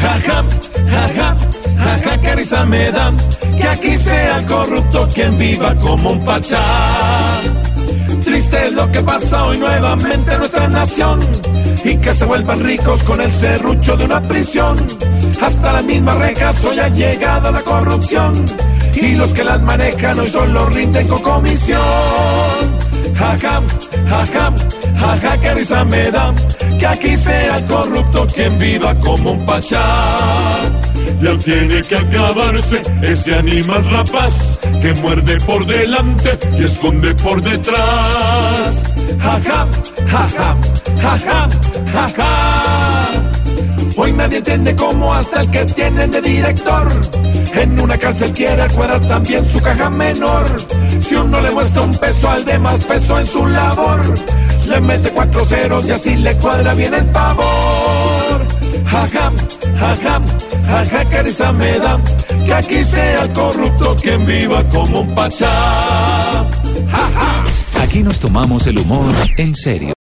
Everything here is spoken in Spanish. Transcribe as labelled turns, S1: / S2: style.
S1: Jaja, jaja, jaja, que risa me da que aquí sea el corrupto quien viva como un pachá. Triste es lo que pasa hoy nuevamente en nuestra nación y que se vuelvan ricos con el serrucho de una prisión. Hasta las mismas rejas hoy ha llegado la corrupción y los que las manejan hoy solo rinden con comisión. Jaja, jaja, jaja, que risa me da que aquí sea el corrupto quien viva como un pachá. Ya tiene que acabarse ese animal rapaz que muerde por delante y esconde por detrás. Jaja, jaja, jaja, jaja. Hoy nadie entiende cómo hasta el que tienen de director en una cárcel quiere cuadrar también su caja menor. Uno le muestra un peso al de más peso en su labor, le mete cuatro ceros y así le cuadra bien el favor. Jaja, jaja, que risa me da que aquí sea el corrupto quien viva como un pachá.
S2: Aquí nos tomamos el humor en serio.